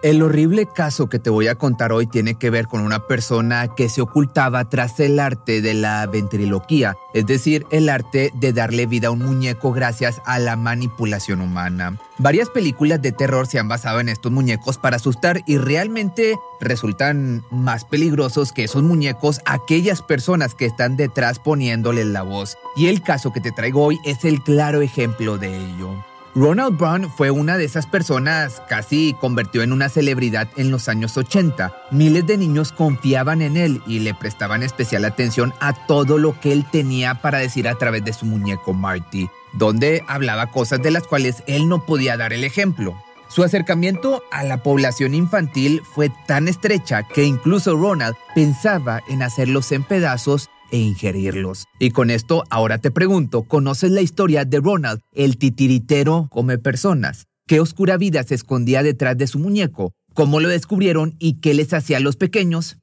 El horrible caso que te voy a contar hoy tiene que ver con una persona que se ocultaba tras el arte de la ventriloquía, es decir, el arte de darle vida a un muñeco gracias a la manipulación humana. Varias películas de terror se han basado en estos muñecos para asustar y realmente resultan más peligrosos que esos muñecos aquellas personas que están detrás poniéndoles la voz. Y el caso que te traigo hoy es el claro ejemplo de ello. Ronald Brown fue una de esas personas, casi convirtió en una celebridad en los años 80. Miles de niños confiaban en él y le prestaban especial atención a todo lo que él tenía para decir a través de su muñeco Marty, donde hablaba cosas de las cuales él no podía dar el ejemplo. Su acercamiento a la población infantil fue tan estrecha que incluso Ronald pensaba en hacerlos en pedazos e ingerirlos. Y con esto ahora te pregunto, ¿conoces la historia de Ronald, el titiritero come personas? ¿Qué oscura vida se escondía detrás de su muñeco? ¿Cómo lo descubrieron y qué les hacía a los pequeños?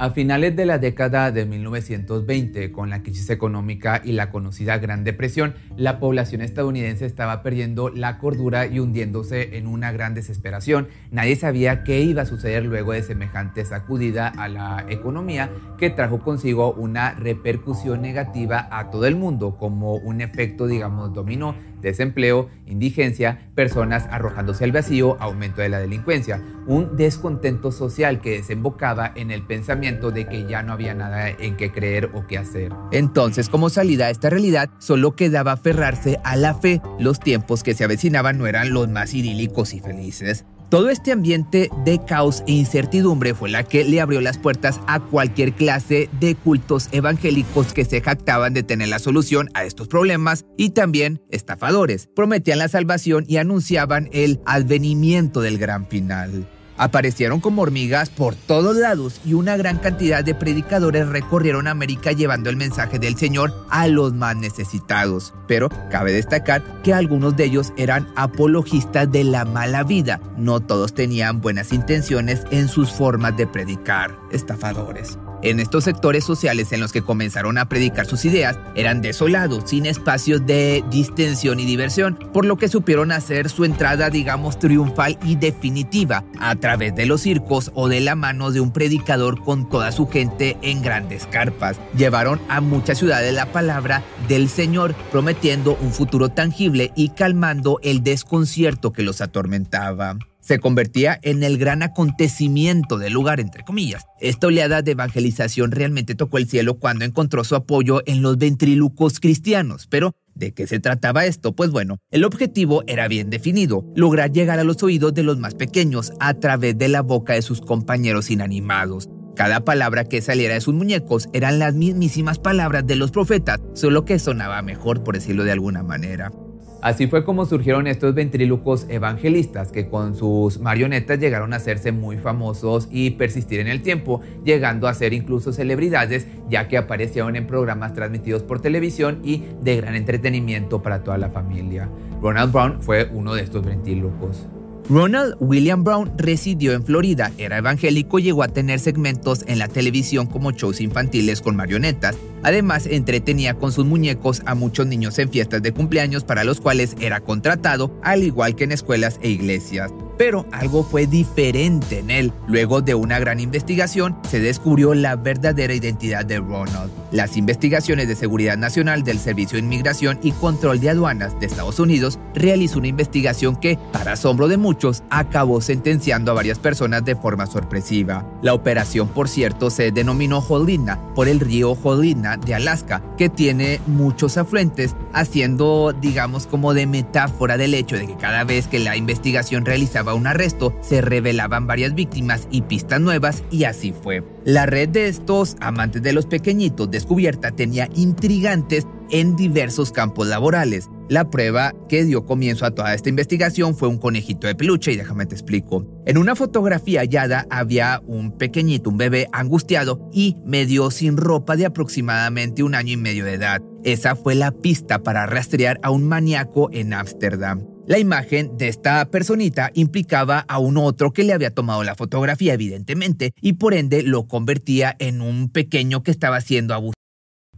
A finales de la década de 1920, con la crisis económica y la conocida Gran Depresión, la población estadounidense estaba perdiendo la cordura y hundiéndose en una gran desesperación. Nadie sabía qué iba a suceder luego de semejante sacudida a la economía que trajo consigo una repercusión negativa a todo el mundo, como un efecto, digamos, dominó desempleo, indigencia, personas arrojándose al vacío, aumento de la delincuencia, un descontento social que desembocaba en el pensamiento de que ya no había nada en qué creer o qué hacer. Entonces, como salida a esta realidad, solo quedaba aferrarse a la fe. Los tiempos que se avecinaban no eran los más idílicos y felices. Todo este ambiente de caos e incertidumbre fue la que le abrió las puertas a cualquier clase de cultos evangélicos que se jactaban de tener la solución a estos problemas y también estafadores. Prometían la salvación y anunciaban el advenimiento del gran final. Aparecieron como hormigas por todos lados y una gran cantidad de predicadores recorrieron América llevando el mensaje del Señor a los más necesitados. Pero cabe destacar que algunos de ellos eran apologistas de la mala vida. No todos tenían buenas intenciones en sus formas de predicar. Estafadores. En estos sectores sociales en los que comenzaron a predicar sus ideas, eran desolados, sin espacios de distensión y diversión, por lo que supieron hacer su entrada, digamos, triunfal y definitiva a través de los circos o de la mano de un predicador con toda su gente en grandes carpas. Llevaron a muchas ciudades la palabra del Señor, prometiendo un futuro tangible y calmando el desconcierto que los atormentaba se convertía en el gran acontecimiento del lugar, entre comillas. Esta oleada de evangelización realmente tocó el cielo cuando encontró su apoyo en los ventrilucos cristianos, pero ¿De qué se trataba esto? Pues bueno, el objetivo era bien definido, lograr llegar a los oídos de los más pequeños a través de la boca de sus compañeros inanimados. Cada palabra que saliera de sus muñecos eran las mismísimas palabras de los profetas, solo que sonaba mejor por decirlo de alguna manera. Así fue como surgieron estos ventrílocos evangelistas que con sus marionetas llegaron a hacerse muy famosos y persistir en el tiempo, llegando a ser incluso celebridades ya que aparecieron en programas transmitidos por televisión y de gran entretenimiento para toda la familia. Ronald Brown fue uno de estos ventrílocos. Ronald William Brown residió en Florida, era evangélico y llegó a tener segmentos en la televisión como shows infantiles con marionetas. Además, entretenía con sus muñecos a muchos niños en fiestas de cumpleaños para los cuales era contratado, al igual que en escuelas e iglesias. Pero algo fue diferente en él. Luego de una gran investigación, se descubrió la verdadera identidad de Ronald. Las investigaciones de Seguridad Nacional del Servicio de Inmigración y Control de Aduanas de Estados Unidos realizó una investigación que, para asombro de muchos, acabó sentenciando a varias personas de forma sorpresiva. La operación, por cierto, se denominó Holina por el río De Alaska, que tiene muchos afluentes, haciendo, digamos, como de metáfora del hecho de que cada vez que la investigación realizaba un arresto, se revelaban varias víctimas y pistas nuevas y así fue. La red de estos amantes de los pequeñitos descubierta tenía intrigantes en diversos campos laborales. La prueba que dio comienzo a toda esta investigación fue un conejito de peluche y déjame te explico. En una fotografía hallada había un pequeñito, un bebé angustiado y medio sin ropa de aproximadamente un año y medio de edad. Esa fue la pista para rastrear a un maníaco en Ámsterdam. La imagen de esta personita implicaba a un otro que le había tomado la fotografía, evidentemente, y por ende lo convertía en un pequeño que estaba siendo abusado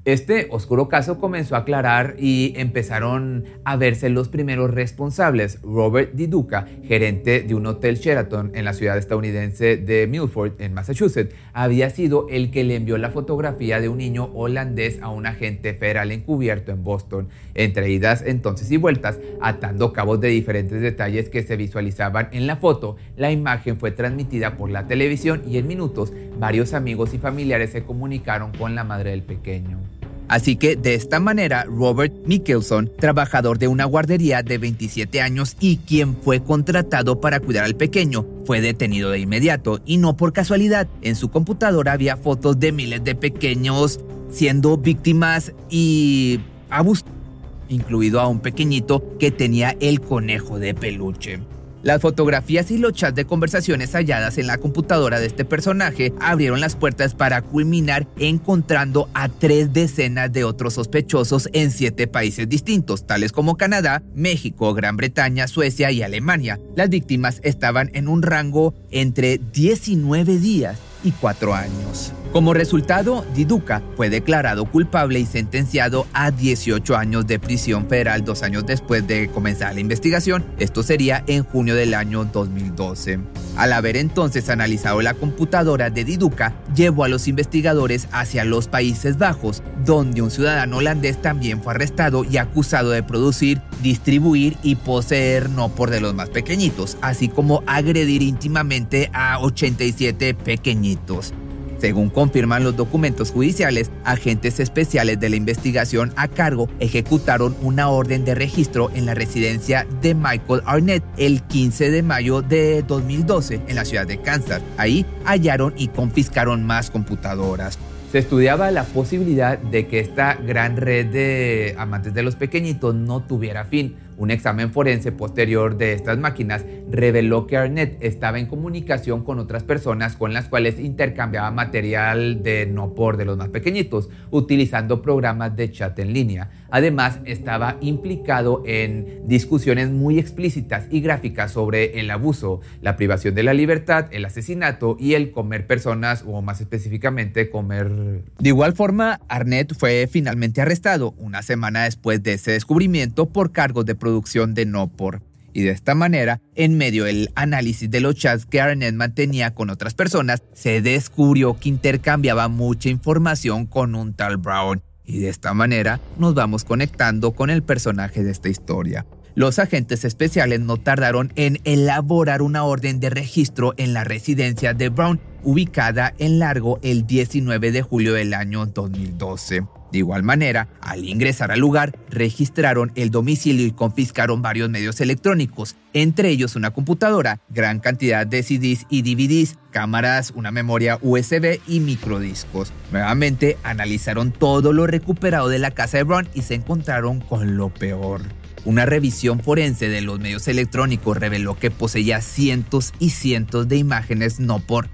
este oscuro caso comenzó a aclarar y empezaron a verse los primeros responsables. Robert Di Duca, gerente de un hotel Sheraton en la ciudad estadounidense de Milford, en Massachusetts, había sido el que le envió la fotografía de un niño holandés a un agente federal encubierto en Boston, entre idas entonces y vueltas, atando cabos de diferentes detalles que se visualizaban en la foto. La imagen fue transmitida por la televisión y en minutos varios amigos y familiares se comunicaron con la madre del pequeño. Así que de esta manera, Robert Mickelson, trabajador de una guardería de 27 años y quien fue contratado para cuidar al pequeño, fue detenido de inmediato y no por casualidad. En su computadora había fotos de miles de pequeños siendo víctimas y abusados, incluido a un pequeñito que tenía el conejo de peluche. Las fotografías y los chats de conversaciones halladas en la computadora de este personaje abrieron las puertas para culminar encontrando a tres decenas de otros sospechosos en siete países distintos, tales como Canadá, México, Gran Bretaña, Suecia y Alemania. Las víctimas estaban en un rango entre 19 días y cuatro años. Como resultado, Diduca fue declarado culpable y sentenciado a 18 años de prisión federal dos años después de comenzar la investigación. Esto sería en junio del año 2012. Al haber entonces analizado la computadora de Diduca, llevó a los investigadores hacia los Países Bajos, donde un ciudadano holandés también fue arrestado y acusado de producir, distribuir y poseer no por de los más pequeñitos, así como agredir íntimamente a 87 pequeñitos. Según confirman los documentos judiciales, agentes especiales de la investigación a cargo ejecutaron una orden de registro en la residencia de Michael Arnett el 15 de mayo de 2012 en la ciudad de Kansas. Ahí hallaron y confiscaron más computadoras. Se estudiaba la posibilidad de que esta gran red de amantes de los pequeñitos no tuviera fin un examen forense posterior de estas máquinas reveló que Arnett estaba en comunicación con otras personas con las cuales intercambiaba material de no por de los más pequeñitos, utilizando programas de chat en línea. Además, estaba implicado en discusiones muy explícitas y gráficas sobre el abuso, la privación de la libertad, el asesinato y el comer personas, o más específicamente comer... De igual forma, Arnett fue finalmente arrestado una semana después de ese descubrimiento por cargos de producción de no por. Y de esta manera, en medio del análisis de los chats que Arnett mantenía con otras personas, se descubrió que intercambiaba mucha información con un tal Brown. Y de esta manera nos vamos conectando con el personaje de esta historia. Los agentes especiales no tardaron en elaborar una orden de registro en la residencia de Brown, ubicada en Largo el 19 de julio del año 2012. De igual manera, al ingresar al lugar, registraron el domicilio y confiscaron varios medios electrónicos, entre ellos una computadora, gran cantidad de CDs y DVDs, cámaras, una memoria USB y microdiscos. Nuevamente, analizaron todo lo recuperado de la casa de Brown y se encontraron con lo peor. Una revisión forense de los medios electrónicos reveló que poseía cientos y cientos de imágenes no por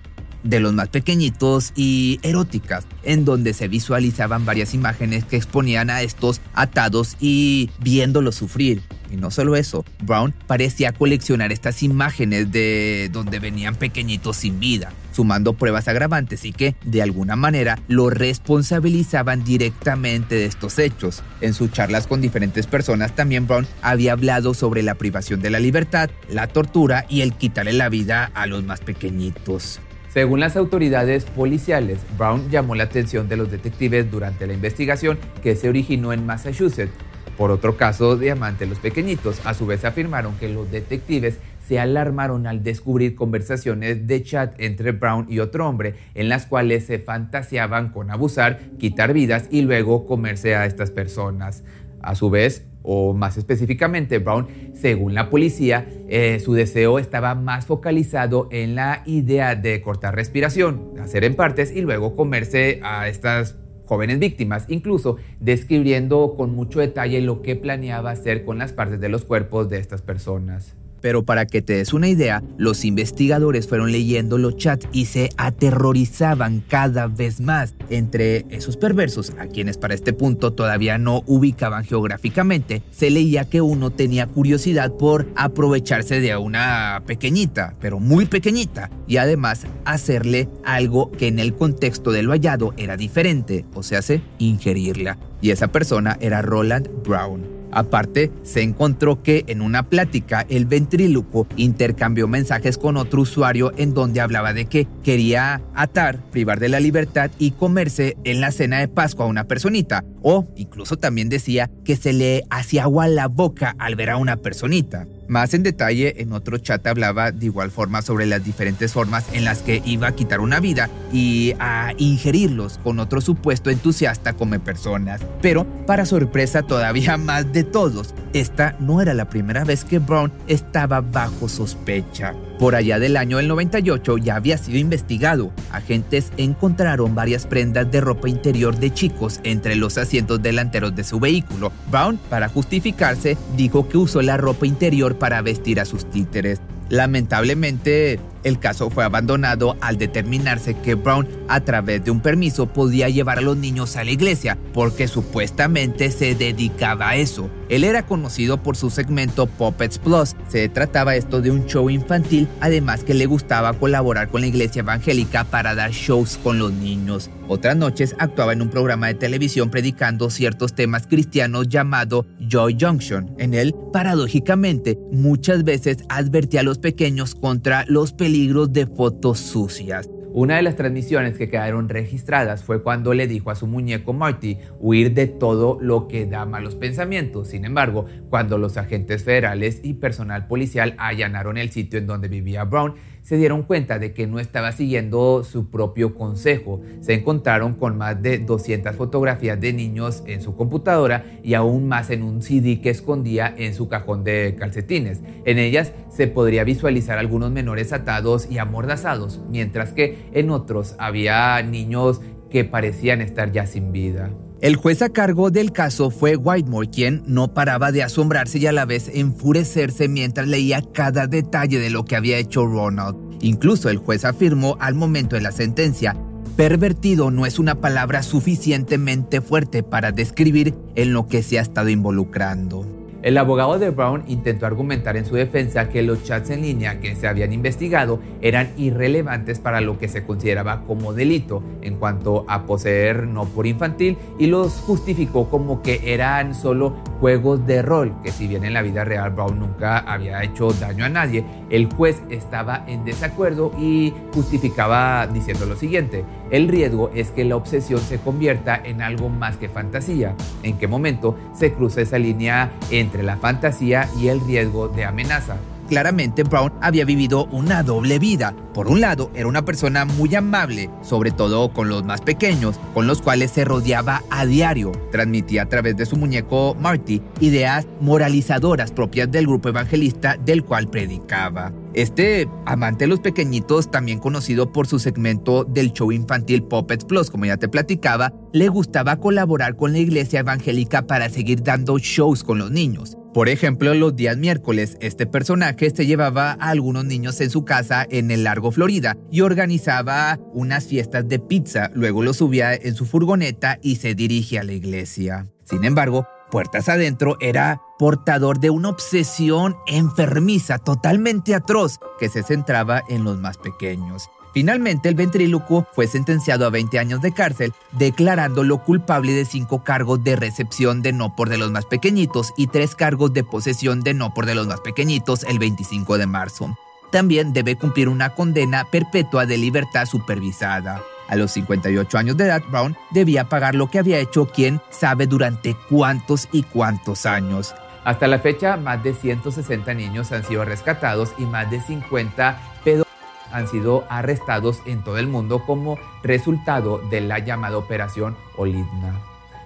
de los más pequeñitos y eróticas, en donde se visualizaban varias imágenes que exponían a estos atados y viéndolos sufrir. Y no solo eso, Brown parecía coleccionar estas imágenes de donde venían pequeñitos sin vida, sumando pruebas agravantes y que, de alguna manera, lo responsabilizaban directamente de estos hechos. En sus charlas con diferentes personas, también Brown había hablado sobre la privación de la libertad, la tortura y el quitarle la vida a los más pequeñitos. Según las autoridades policiales, Brown llamó la atención de los detectives durante la investigación que se originó en Massachusetts por otro caso de Amante los Pequeñitos. A su vez afirmaron que los detectives se alarmaron al descubrir conversaciones de chat entre Brown y otro hombre en las cuales se fantaseaban con abusar, quitar vidas y luego comerse a estas personas. A su vez, o más específicamente Brown, según la policía, eh, su deseo estaba más focalizado en la idea de cortar respiración, hacer en partes y luego comerse a estas jóvenes víctimas, incluso describiendo con mucho detalle lo que planeaba hacer con las partes de los cuerpos de estas personas. Pero para que te des una idea, los investigadores fueron leyendo los chats y se aterrorizaban cada vez más. Entre esos perversos, a quienes para este punto todavía no ubicaban geográficamente, se leía que uno tenía curiosidad por aprovecharse de una pequeñita, pero muy pequeñita, y además hacerle algo que en el contexto de lo hallado era diferente, o sea, se ingerirla. Y esa persona era Roland Brown. Aparte, se encontró que en una plática el ventríloco intercambió mensajes con otro usuario en donde hablaba de que quería atar, privar de la libertad y comerse en la cena de Pascua a una personita. O incluso también decía que se le hacía agua la boca al ver a una personita. Más en detalle, en otro chat hablaba de igual forma sobre las diferentes formas en las que iba a quitar una vida y a ingerirlos con otro supuesto entusiasta come personas. Pero, para sorpresa todavía más de todos, esta no era la primera vez que Brown estaba bajo sospecha. Por allá del año del 98 ya había sido investigado. Agentes encontraron varias prendas de ropa interior de chicos entre los asientos delanteros de su vehículo. Brown, para justificarse, dijo que usó la ropa interior para vestir a sus títeres. Lamentablemente, el caso fue abandonado al determinarse que Brown, a través de un permiso, podía llevar a los niños a la iglesia, porque supuestamente se dedicaba a eso. Él era conocido por su segmento Puppets Plus. Se trataba esto de un show infantil, además que le gustaba colaborar con la iglesia evangélica para dar shows con los niños. Otras noches actuaba en un programa de televisión predicando ciertos temas cristianos llamado Joy Junction. En él, paradójicamente, muchas veces advertía a los pequeños contra los peligros de fotos sucias. Una de las transmisiones que quedaron registradas fue cuando le dijo a su muñeco Marty huir de todo lo que da malos pensamientos. Sin embargo, cuando los agentes federales y personal policial allanaron el sitio en donde vivía Brown, se dieron cuenta de que no estaba siguiendo su propio consejo. Se encontraron con más de 200 fotografías de niños en su computadora y aún más en un CD que escondía en su cajón de calcetines. En ellas se podría visualizar algunos menores atados y amordazados, mientras que en otros había niños que parecían estar ya sin vida. El juez a cargo del caso fue Whitemore, quien no paraba de asombrarse y a la vez enfurecerse mientras leía cada detalle de lo que había hecho Ronald. Incluso el juez afirmó al momento de la sentencia, pervertido no es una palabra suficientemente fuerte para describir en lo que se ha estado involucrando. El abogado de Brown intentó argumentar en su defensa que los chats en línea que se habían investigado eran irrelevantes para lo que se consideraba como delito en cuanto a poseer no por infantil y los justificó como que eran solo juegos de rol, que si bien en la vida real Brown nunca había hecho daño a nadie, el juez estaba en desacuerdo y justificaba diciendo lo siguiente, el riesgo es que la obsesión se convierta en algo más que fantasía. ¿En qué momento se cruza esa línea entre la fantasía y el riesgo de amenaza? Claramente Brown había vivido una doble vida. Por un lado, era una persona muy amable, sobre todo con los más pequeños, con los cuales se rodeaba a diario. Transmitía a través de su muñeco Marty ideas moralizadoras propias del grupo evangelista del cual predicaba. Este amante de los pequeñitos, también conocido por su segmento del show infantil Puppets Plus, como ya te platicaba, le gustaba colaborar con la iglesia evangélica para seguir dando shows con los niños. Por ejemplo, los días miércoles, este personaje se llevaba a algunos niños en su casa en el Largo Florida y organizaba unas fiestas de pizza, luego los subía en su furgoneta y se dirige a la iglesia. Sin embargo, puertas adentro era portador de una obsesión enfermiza totalmente atroz que se centraba en los más pequeños. Finalmente, el ventrílocuo fue sentenciado a 20 años de cárcel, declarándolo culpable de cinco cargos de recepción de no por de los más pequeñitos y tres cargos de posesión de no por de los más pequeñitos el 25 de marzo. También debe cumplir una condena perpetua de libertad supervisada. A los 58 años de edad, Brown debía pagar lo que había hecho quien sabe durante cuántos y cuántos años. Hasta la fecha, más de 160 niños han sido rescatados y más de 50 pedos han sido arrestados en todo el mundo como resultado de la llamada Operación Olidna.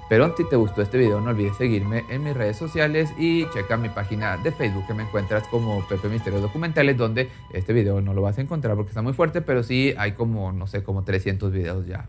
Pero si te gustó este video no olvides seguirme en mis redes sociales y checa mi página de Facebook que me encuentras como Pepe Misterios Documentales donde este video no lo vas a encontrar porque está muy fuerte, pero sí hay como, no sé, como 300 videos ya.